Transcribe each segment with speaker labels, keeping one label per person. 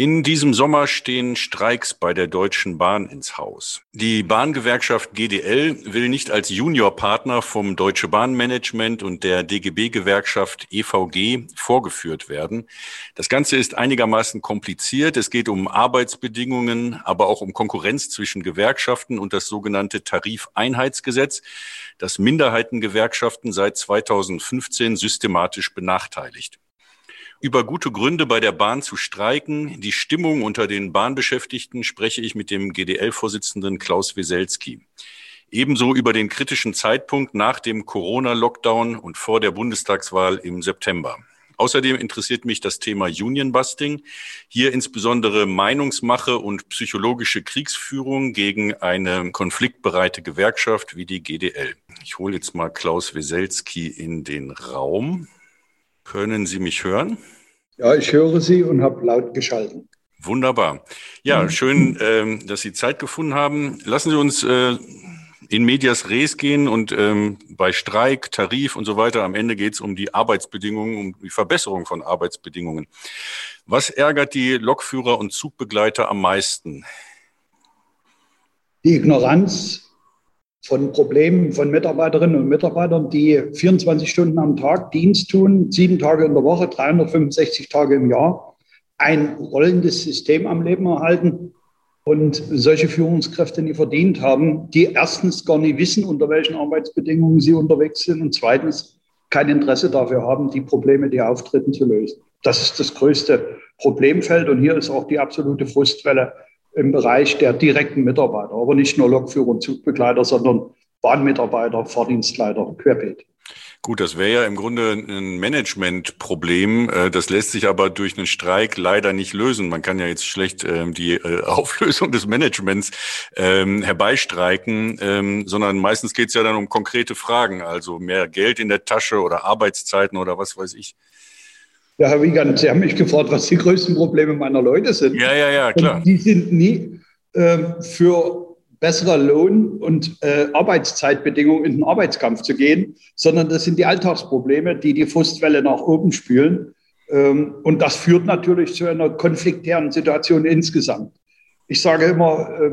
Speaker 1: In diesem Sommer stehen Streiks bei der Deutschen Bahn ins Haus. Die Bahngewerkschaft GDL will nicht als Juniorpartner vom Deutsche Bahnmanagement und der DGB-Gewerkschaft EVG vorgeführt werden. Das Ganze ist einigermaßen kompliziert. Es geht um Arbeitsbedingungen, aber auch um Konkurrenz zwischen Gewerkschaften und das sogenannte Tarifeinheitsgesetz, das Minderheitengewerkschaften seit 2015 systematisch benachteiligt über gute Gründe bei der Bahn zu streiken. Die Stimmung unter den Bahnbeschäftigten spreche ich mit dem GDL-Vorsitzenden Klaus Weselski. Ebenso über den kritischen Zeitpunkt nach dem Corona-Lockdown und vor der Bundestagswahl im September. Außerdem interessiert mich das Thema Union-Busting, hier insbesondere Meinungsmache und psychologische Kriegsführung gegen eine konfliktbereite Gewerkschaft wie die GDL. Ich hole jetzt mal Klaus Weselski in den Raum. Können Sie mich hören?
Speaker 2: Ja, ich höre Sie und habe laut geschalten.
Speaker 1: Wunderbar. Ja, mhm. schön, ähm, dass Sie Zeit gefunden haben. Lassen Sie uns äh, in Medias Res gehen und ähm, bei Streik, Tarif und so weiter, am Ende geht es um die Arbeitsbedingungen, um die Verbesserung von Arbeitsbedingungen. Was ärgert die Lokführer und Zugbegleiter am meisten?
Speaker 2: Die Ignoranz von Problemen von Mitarbeiterinnen und Mitarbeitern, die 24 Stunden am Tag Dienst tun, sieben Tage in der Woche, 365 Tage im Jahr, ein rollendes System am Leben erhalten und solche Führungskräfte nie verdient haben, die erstens gar nicht wissen, unter welchen Arbeitsbedingungen sie unterwegs sind und zweitens kein Interesse dafür haben, die Probleme, die auftreten, zu lösen. Das ist das größte Problemfeld und hier ist auch die absolute Frustwelle im Bereich der direkten Mitarbeiter, aber nicht nur Lokführer und Zugbegleiter, sondern Bahnmitarbeiter, Fahrdienstleiter, querbeet.
Speaker 1: Gut, das wäre ja im Grunde ein Managementproblem. Äh, das lässt sich aber durch einen Streik leider nicht lösen. Man kann ja jetzt schlecht ähm, die äh, Auflösung des Managements ähm, herbeistreiken, ähm, sondern meistens geht es ja dann um konkrete Fragen, also mehr Geld in der Tasche oder Arbeitszeiten oder was weiß ich.
Speaker 2: Ja, Herr Wiegand, Sie haben mich gefragt, was die größten Probleme meiner Leute sind.
Speaker 1: Ja, ja, ja, klar.
Speaker 2: Und die sind nie äh, für bessere Lohn- und äh, Arbeitszeitbedingungen in den Arbeitskampf zu gehen, sondern das sind die Alltagsprobleme, die die Frustwelle nach oben spülen. Ähm, und das führt natürlich zu einer konfliktären Situation insgesamt. Ich sage immer, äh,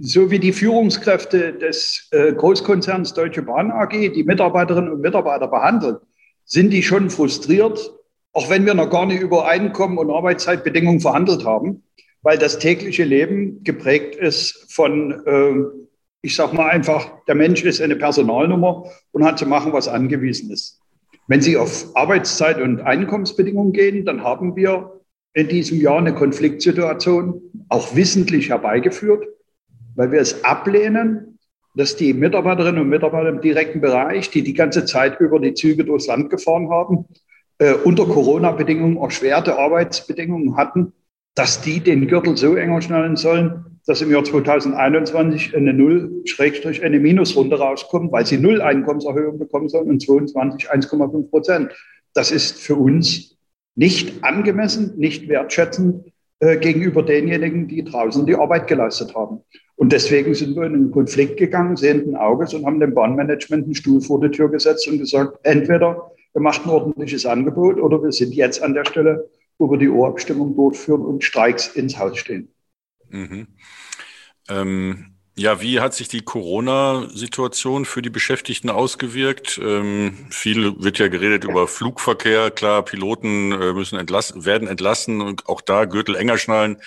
Speaker 2: so wie die Führungskräfte des äh, Großkonzerns Deutsche Bahn AG die Mitarbeiterinnen und Mitarbeiter behandeln, sind die schon frustriert, auch wenn wir noch gar nicht über Einkommen und Arbeitszeitbedingungen verhandelt haben, weil das tägliche Leben geprägt ist von, äh, ich sage mal einfach, der Mensch ist eine Personalnummer und hat zu machen, was angewiesen ist. Wenn Sie auf Arbeitszeit und Einkommensbedingungen gehen, dann haben wir in diesem Jahr eine Konfliktsituation auch wissentlich herbeigeführt, weil wir es ablehnen, dass die Mitarbeiterinnen und Mitarbeiter im direkten Bereich, die die ganze Zeit über die Züge durchs Land gefahren haben, äh, unter Corona-Bedingungen erschwerte Arbeitsbedingungen hatten, dass die den Gürtel so enger schnallen sollen, dass im Jahr 2021 eine Null, Schrägstrich, eine Minusrunde rauskommt, weil sie Null Einkommenserhöhung bekommen sollen und 22 1,5 Prozent. Das ist für uns nicht angemessen, nicht wertschätzend äh, gegenüber denjenigen, die draußen die Arbeit geleistet haben. Und deswegen sind wir in einen Konflikt gegangen, sehenden Auges und haben dem Bahnmanagement einen Stuhl vor die Tür gesetzt und gesagt, entweder wir machen ein ordentliches Angebot oder wir sind jetzt an der Stelle, wo wir die Urabstimmung durchführen und Streiks ins Haus stehen. Mhm.
Speaker 1: Ähm, ja, wie hat sich die Corona-Situation für die Beschäftigten ausgewirkt? Ähm, viel wird ja geredet über Flugverkehr. Klar, Piloten äh, müssen entlassen, werden entlassen und auch da Gürtel enger schnallen.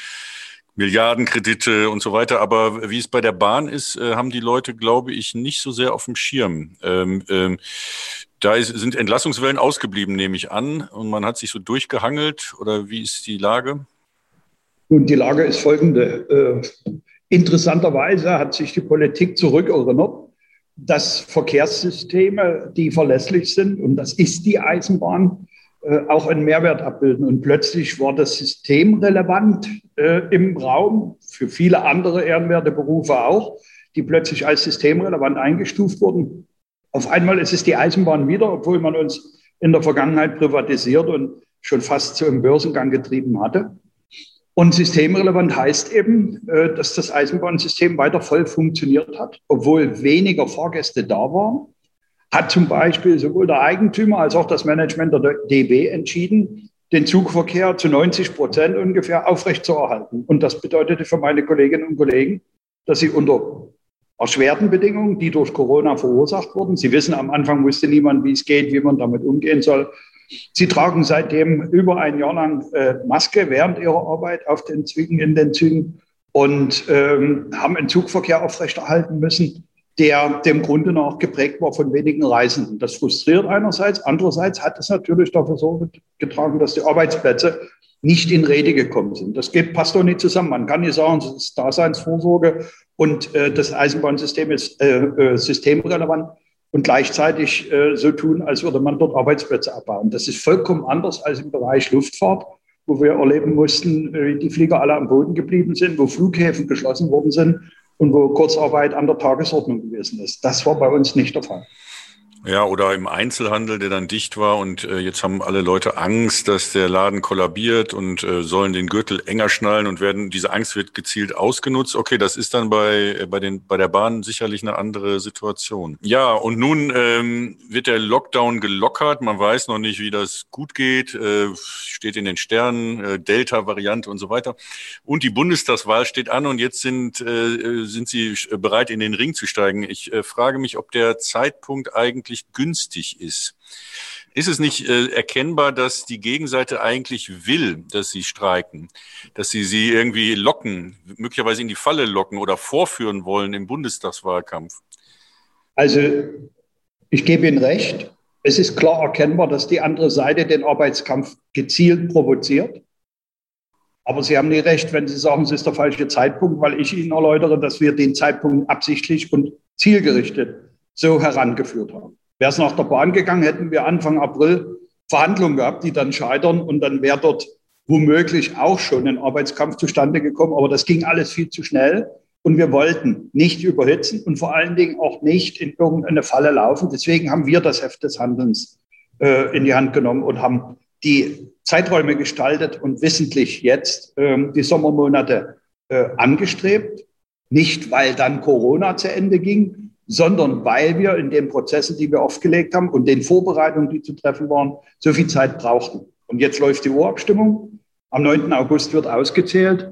Speaker 1: Milliardenkredite und so weiter. Aber wie es bei der Bahn ist, äh, haben die Leute, glaube ich, nicht so sehr auf dem Schirm. Ähm, ähm, da ist, sind Entlassungswellen ausgeblieben, nehme ich an. Und man hat sich so durchgehangelt. Oder wie ist die Lage?
Speaker 2: Nun, die Lage ist folgende. Äh, interessanterweise hat sich die Politik zurückerinnert, dass Verkehrssysteme, die verlässlich sind, und das ist die Eisenbahn, äh, auch einen Mehrwert abbilden. Und plötzlich war das System relevant äh, im Raum, für viele andere ehrenwerte Berufe auch, die plötzlich als systemrelevant eingestuft wurden. Auf einmal ist es die Eisenbahn wieder, obwohl man uns in der Vergangenheit privatisiert und schon fast zu einem Börsengang getrieben hatte. Und systemrelevant heißt eben, äh, dass das Eisenbahnsystem weiter voll funktioniert hat, obwohl weniger Fahrgäste da waren. Hat zum Beispiel sowohl der Eigentümer als auch das Management der DB entschieden, den Zugverkehr zu 90 Prozent ungefähr aufrechtzuerhalten. Und das bedeutete für meine Kolleginnen und Kollegen, dass sie unter erschwerten Bedingungen, die durch Corona verursacht wurden, Sie wissen, am Anfang wusste niemand, wie es geht, wie man damit umgehen soll. Sie tragen seitdem über ein Jahr lang äh, Maske während ihrer Arbeit auf den Zügen, in den Zügen und ähm, haben einen Zugverkehr aufrechterhalten müssen, der dem Grunde nach geprägt war von wenigen Reisenden. Das frustriert einerseits. Andererseits hat es natürlich dafür Sorge getragen, dass die Arbeitsplätze nicht in Rede gekommen sind. Das geht, passt doch nicht zusammen. Man kann nicht sagen, es ist Daseinsvorsorge und äh, das Eisenbahnsystem ist äh, äh, systemrelevant und gleichzeitig äh, so tun, als würde man dort Arbeitsplätze abbauen. Das ist vollkommen anders als im Bereich Luftfahrt, wo wir erleben mussten, wie die Flieger alle am Boden geblieben sind, wo Flughäfen geschlossen worden sind und wo Kurzarbeit an der Tagesordnung gewesen ist. Das war bei uns nicht der Fall.
Speaker 1: Ja, oder im Einzelhandel, der dann dicht war und äh, jetzt haben alle Leute Angst, dass der Laden kollabiert und äh, sollen den Gürtel enger schnallen und werden diese Angst wird gezielt ausgenutzt. Okay, das ist dann bei äh, bei den bei der Bahn sicherlich eine andere Situation. Ja, und nun ähm, wird der Lockdown gelockert. Man weiß noch nicht, wie das gut geht. Äh, steht in den Sternen, äh, Delta-Variante und so weiter. Und die Bundestagswahl steht an und jetzt sind äh, sind Sie bereit, in den Ring zu steigen. Ich äh, frage mich, ob der Zeitpunkt eigentlich wirklich günstig ist. Ist es nicht äh, erkennbar, dass die Gegenseite eigentlich will, dass sie streiken, dass sie sie irgendwie locken, möglicherweise in die Falle locken oder vorführen wollen im Bundestagswahlkampf?
Speaker 2: Also ich gebe Ihnen recht. Es ist klar erkennbar, dass die andere Seite den Arbeitskampf gezielt provoziert. Aber Sie haben nie recht, wenn Sie sagen, es ist der falsche Zeitpunkt, weil ich Ihnen erläutere, dass wir den Zeitpunkt absichtlich und zielgerichtet so herangeführt haben. Wäre es nach der Bahn gegangen, hätten wir Anfang April Verhandlungen gehabt, die dann scheitern und dann wäre dort womöglich auch schon ein Arbeitskampf zustande gekommen. Aber das ging alles viel zu schnell und wir wollten nicht überhitzen und vor allen Dingen auch nicht in irgendeine Falle laufen. Deswegen haben wir das Heft des Handelns äh, in die Hand genommen und haben die Zeiträume gestaltet und wissentlich jetzt äh, die Sommermonate äh, angestrebt. Nicht, weil dann Corona zu Ende ging, sondern weil wir in den Prozessen, die wir aufgelegt haben und den Vorbereitungen, die zu treffen waren, so viel Zeit brauchten. Und jetzt läuft die Urabstimmung. Am 9. August wird ausgezählt.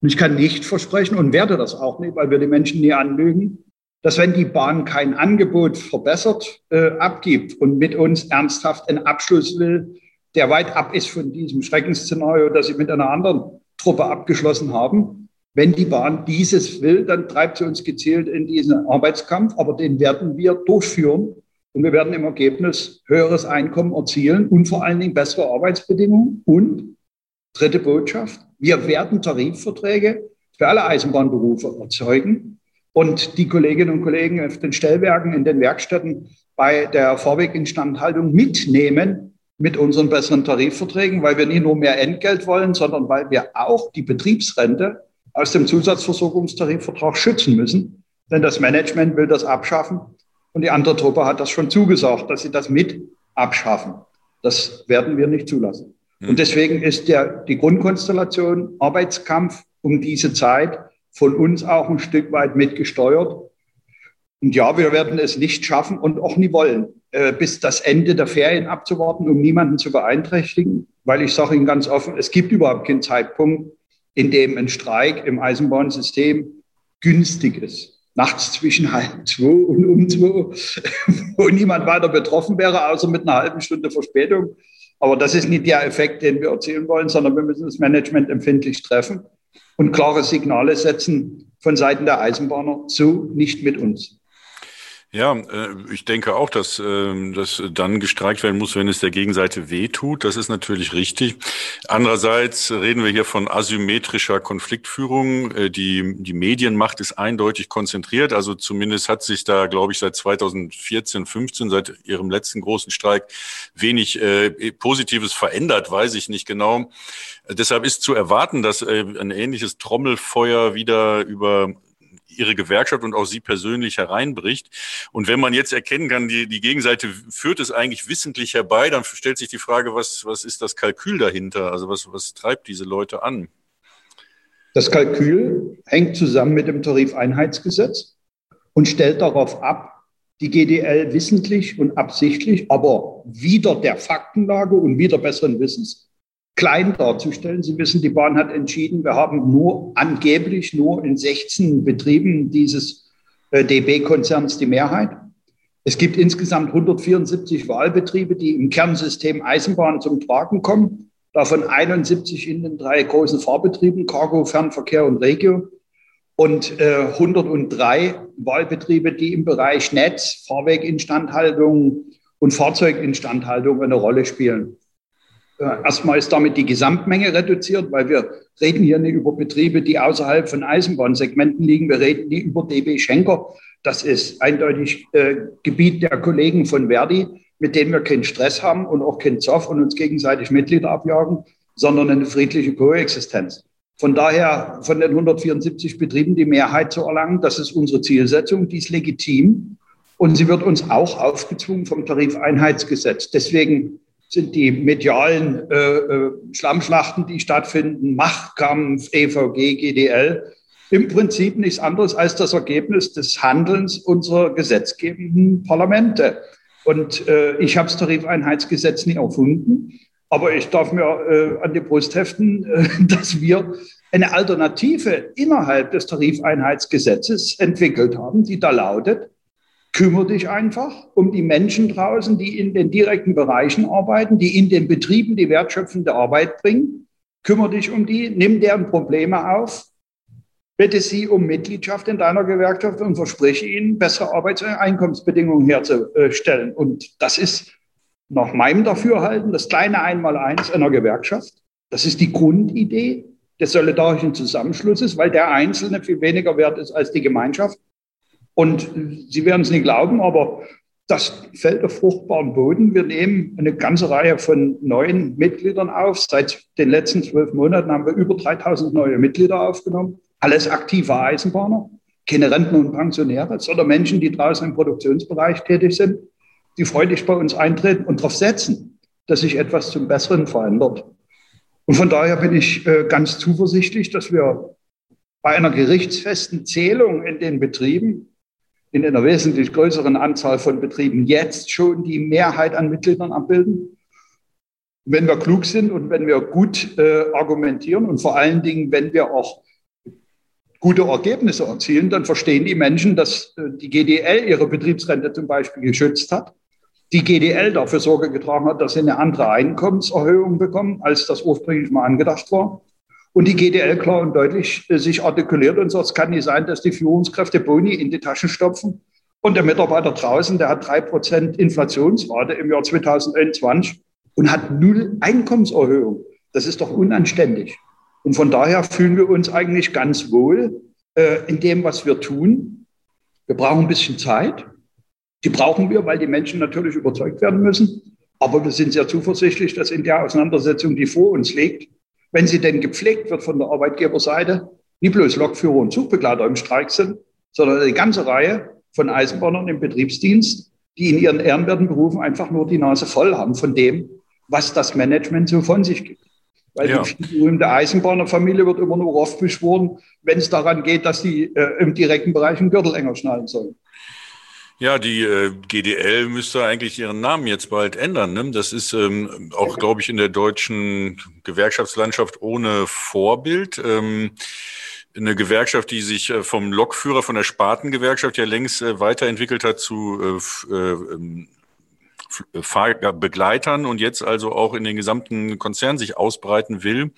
Speaker 2: Und ich kann nicht versprechen und werde das auch nicht, weil wir die Menschen nie anlügen, dass wenn die Bahn kein Angebot verbessert äh, abgibt und mit uns ernsthaft einen Abschluss will, der weit ab ist von diesem Schreckensszenario, das sie mit einer anderen Truppe abgeschlossen haben, wenn die Bahn dieses will, dann treibt sie uns gezielt in diesen Arbeitskampf, aber den werden wir durchführen. Und wir werden im Ergebnis höheres Einkommen erzielen und vor allen Dingen bessere Arbeitsbedingungen. Und dritte Botschaft, wir werden Tarifverträge für alle Eisenbahnberufe erzeugen. Und die Kolleginnen und Kollegen auf den Stellwerken, in den Werkstätten bei der Fahrweginstandhaltung mitnehmen mit unseren besseren Tarifverträgen, weil wir nicht nur mehr Entgelt wollen, sondern weil wir auch die Betriebsrente aus dem Zusatzversorgungstarifvertrag schützen müssen. Denn das Management will das abschaffen und die andere Truppe hat das schon zugesagt, dass sie das mit abschaffen. Das werden wir nicht zulassen. Hm. Und deswegen ist der, die Grundkonstellation Arbeitskampf um diese Zeit von uns auch ein Stück weit mitgesteuert. Und ja, wir werden es nicht schaffen und auch nie wollen, äh, bis das Ende der Ferien abzuwarten, um niemanden zu beeinträchtigen. Weil ich sage Ihnen ganz offen, es gibt überhaupt keinen Zeitpunkt, in dem ein Streik im Eisenbahnsystem günstig ist. Nachts zwischen halb zwei und um zwei, wo niemand weiter betroffen wäre, außer mit einer halben Stunde Verspätung. Aber das ist nicht der Effekt, den wir erzielen wollen, sondern wir müssen das Management empfindlich treffen und klare Signale setzen von Seiten der Eisenbahner, so nicht mit uns.
Speaker 1: Ja, äh, ich denke auch, dass äh, das dann gestreikt werden muss, wenn es der Gegenseite wehtut. Das ist natürlich richtig. Andererseits reden wir hier von asymmetrischer Konfliktführung. Äh, die, die Medienmacht ist eindeutig konzentriert. Also zumindest hat sich da, glaube ich, seit 2014, 15, seit ihrem letzten großen Streik wenig äh, Positives verändert, weiß ich nicht genau. Deshalb ist zu erwarten, dass ein ähnliches Trommelfeuer wieder über ihre Gewerkschaft und auch sie persönlich hereinbricht. Und wenn man jetzt erkennen kann, die, die Gegenseite führt es eigentlich wissentlich herbei, dann stellt sich die Frage, was, was ist das Kalkül dahinter? Also was, was treibt diese Leute an?
Speaker 2: Das Kalkül hängt zusammen mit dem Tarifeinheitsgesetz und stellt darauf ab, die GDL wissentlich und absichtlich, aber wieder der Faktenlage und wieder besseren Wissens klein darzustellen. Sie wissen, die Bahn hat entschieden, wir haben nur angeblich nur in 16 Betrieben dieses äh, DB-Konzerns die Mehrheit. Es gibt insgesamt 174 Wahlbetriebe, die im Kernsystem Eisenbahn zum Tragen kommen. Davon 71 in den drei großen Fahrbetrieben, Cargo, Fernverkehr und Regio. Und äh, 103 Wahlbetriebe, die im Bereich Netz, Fahrweginstandhaltung und Fahrzeuginstandhaltung eine Rolle spielen. Äh, erstmal ist damit die Gesamtmenge reduziert, weil wir reden hier nicht über Betriebe, die außerhalb von Eisenbahnsegmenten liegen. Wir reden nicht über DB Schenker. Das ist eindeutig äh, Gebiet der Kollegen von Verdi, mit denen wir keinen Stress haben und auch keinen Zoff und uns gegenseitig Mitglieder abjagen, sondern eine friedliche Koexistenz. Von daher von den 174 Betrieben die Mehrheit zu erlangen, das ist unsere Zielsetzung, die ist legitim und sie wird uns auch aufgezwungen vom Tarifeinheitsgesetz. Deswegen sind die medialen äh, äh, Schlammschlachten, die stattfinden, Machtkampf, EVG, GDL, im Prinzip nichts anderes als das Ergebnis des Handelns unserer gesetzgebenden Parlamente. Und äh, ich habe das Tarifeinheitsgesetz nie erfunden, aber ich darf mir äh, an die Brust heften, äh, dass wir eine Alternative innerhalb des Tarifeinheitsgesetzes entwickelt haben, die da lautet, kümmere dich einfach um die Menschen draußen, die in den direkten Bereichen arbeiten, die in den Betrieben die wertschöpfende Arbeit bringen. Kümmere dich um die, nimm deren Probleme auf, bitte sie um Mitgliedschaft in deiner Gewerkschaft und verspreche ihnen, bessere Arbeits- und Einkommensbedingungen herzustellen. Und das ist nach meinem Dafürhalten das kleine Einmaleins einer Gewerkschaft. Das ist die Grundidee des solidarischen Zusammenschlusses, weil der Einzelne viel weniger wert ist als die Gemeinschaft. Und Sie werden es nicht glauben, aber das fällt auf fruchtbaren Boden. Wir nehmen eine ganze Reihe von neuen Mitgliedern auf. Seit den letzten zwölf Monaten haben wir über 3000 neue Mitglieder aufgenommen. Alles aktive Eisenbahner, keine Rentner und Pensionäre, sondern Menschen, die draußen im Produktionsbereich tätig sind, die freudig bei uns eintreten und darauf setzen, dass sich etwas zum Besseren verändert. Und von daher bin ich äh, ganz zuversichtlich, dass wir bei einer gerichtsfesten Zählung in den Betrieben in einer wesentlich größeren Anzahl von Betrieben jetzt schon die Mehrheit an Mitgliedern abbilden. Wenn wir klug sind und wenn wir gut äh, argumentieren und vor allen Dingen, wenn wir auch gute Ergebnisse erzielen, dann verstehen die Menschen, dass äh, die GDL ihre Betriebsrente zum Beispiel geschützt hat, die GDL dafür Sorge getragen hat, dass sie eine andere Einkommenserhöhung bekommen, als das ursprünglich mal angedacht war und die GDL klar und deutlich äh, sich artikuliert und sagt, es kann nicht sein, dass die Führungskräfte Boni in die Taschen stopfen und der Mitarbeiter draußen, der hat drei Prozent Inflationsrate im Jahr 2021 und hat null Einkommenserhöhung. Das ist doch unanständig. Und von daher fühlen wir uns eigentlich ganz wohl äh, in dem, was wir tun. Wir brauchen ein bisschen Zeit. Die brauchen wir, weil die Menschen natürlich überzeugt werden müssen. Aber wir sind sehr zuversichtlich, dass in der Auseinandersetzung, die vor uns liegt, wenn sie denn gepflegt wird von der Arbeitgeberseite, nicht bloß Lokführer und Zugbegleiter im Streik sind, sondern eine ganze Reihe von Eisenbahnern im Betriebsdienst, die in ihren ehrenwerten Berufen einfach nur die Nase voll haben von dem, was das Management so von sich gibt. Weil ja. die berühmte Eisenbahnerfamilie wird immer nur oft beschworen, wenn es daran geht, dass sie äh, im direkten Bereich einen Gürtel enger schnallen sollen.
Speaker 1: Ja, die äh, GDL müsste eigentlich ihren Namen jetzt bald ändern. Ne? Das ist ähm, auch, glaube ich, in der deutschen Gewerkschaftslandschaft ohne Vorbild. Ähm, eine Gewerkschaft, die sich äh, vom Lokführer, von der Spartengewerkschaft ja längst äh, weiterentwickelt hat zu äh, äh, ähm, Fahrbegleitern und jetzt also auch in den gesamten Konzern sich ausbreiten will,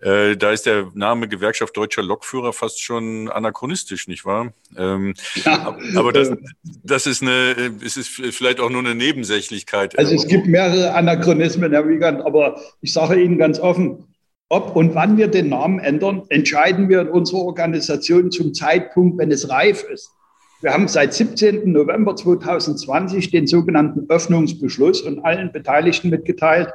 Speaker 1: äh, da ist der Name Gewerkschaft Deutscher Lokführer fast schon anachronistisch, nicht wahr? Ähm, ja. Aber das, das ist eine, es ist vielleicht auch nur eine Nebensächlichkeit.
Speaker 2: Also es gibt mehrere Anachronismen, Herr Wiegand, aber ich sage Ihnen ganz offen, ob und wann wir den Namen ändern, entscheiden wir in unserer Organisation zum Zeitpunkt, wenn es reif ist. Wir haben seit 17. November 2020 den sogenannten Öffnungsbeschluss und allen Beteiligten mitgeteilt,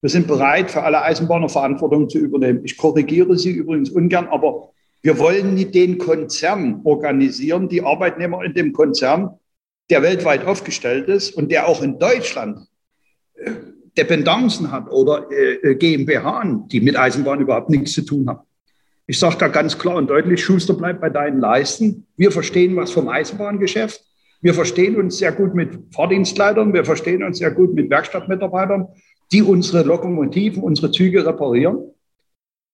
Speaker 2: wir sind bereit, für alle Eisenbahner Verantwortung zu übernehmen. Ich korrigiere Sie übrigens ungern, aber wir wollen nicht den Konzern organisieren, die Arbeitnehmer in dem Konzern, der weltweit aufgestellt ist und der auch in Deutschland äh, Dependancen hat oder äh, GmbH, die mit Eisenbahn überhaupt nichts zu tun haben. Ich sage da ganz klar und deutlich, Schuster bleibt bei deinen Leisten. Wir verstehen was vom Eisenbahngeschäft. Wir verstehen uns sehr gut mit Fahrdienstleitern. Wir verstehen uns sehr gut mit Werkstattmitarbeitern. die unsere Lokomotiven, unsere Züge reparieren.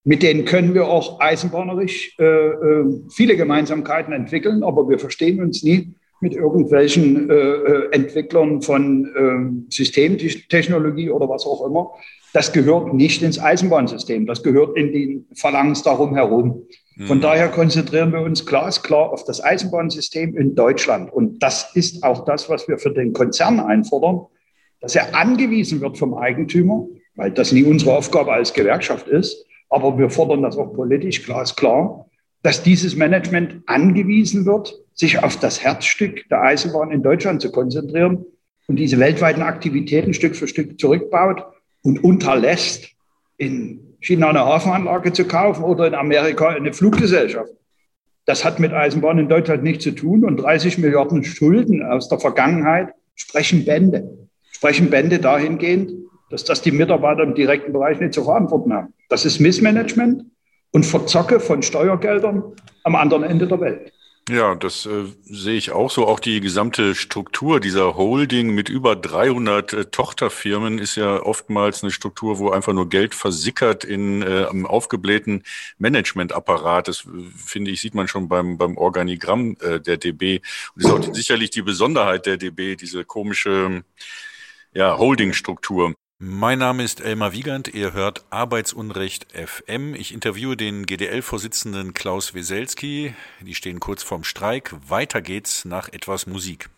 Speaker 2: Mit denen können wir auch eisenbahnerisch äh, äh, viele Gemeinsamkeiten entwickeln, aber wir verstehen uns nie mit irgendwelchen äh, äh Entwicklern von äh, Systemtechnologie oder was auch immer. Das gehört nicht ins Eisenbahnsystem, das gehört in den Verlangens darum herum. Von mhm. daher konzentrieren wir uns glasklar auf das Eisenbahnsystem in Deutschland. Und das ist auch das, was wir für den Konzern einfordern, dass er angewiesen wird vom Eigentümer, weil das nie unsere Aufgabe als Gewerkschaft ist. Aber wir fordern das auch politisch glasklar, dass dieses Management angewiesen wird, sich auf das Herzstück der Eisenbahn in Deutschland zu konzentrieren und diese weltweiten Aktivitäten Stück für Stück zurückbaut und unterlässt, in China eine Hafenanlage zu kaufen oder in Amerika eine Fluggesellschaft. Das hat mit Eisenbahn in Deutschland nichts zu tun und 30 Milliarden Schulden aus der Vergangenheit sprechen Bände. Sprechen Bände dahingehend, dass das die Mitarbeiter im direkten Bereich nicht zu verantworten haben. Das ist Missmanagement und Verzocke von Steuergeldern am anderen Ende der Welt.
Speaker 1: Ja, das äh, sehe ich auch so. Auch die gesamte Struktur dieser Holding mit über 300 äh, Tochterfirmen ist ja oftmals eine Struktur, wo einfach nur Geld versickert in äh, einem aufgeblähten Managementapparat. Das äh, finde ich sieht man schon beim beim Organigramm äh, der DB und ist auch sicherlich die Besonderheit der DB, diese komische ja Holdingstruktur. Mein Name ist Elmar Wiegand, ihr hört Arbeitsunrecht FM. Ich interviewe den GDL-Vorsitzenden Klaus Weselski. Die stehen kurz vorm Streik. Weiter geht's nach etwas Musik.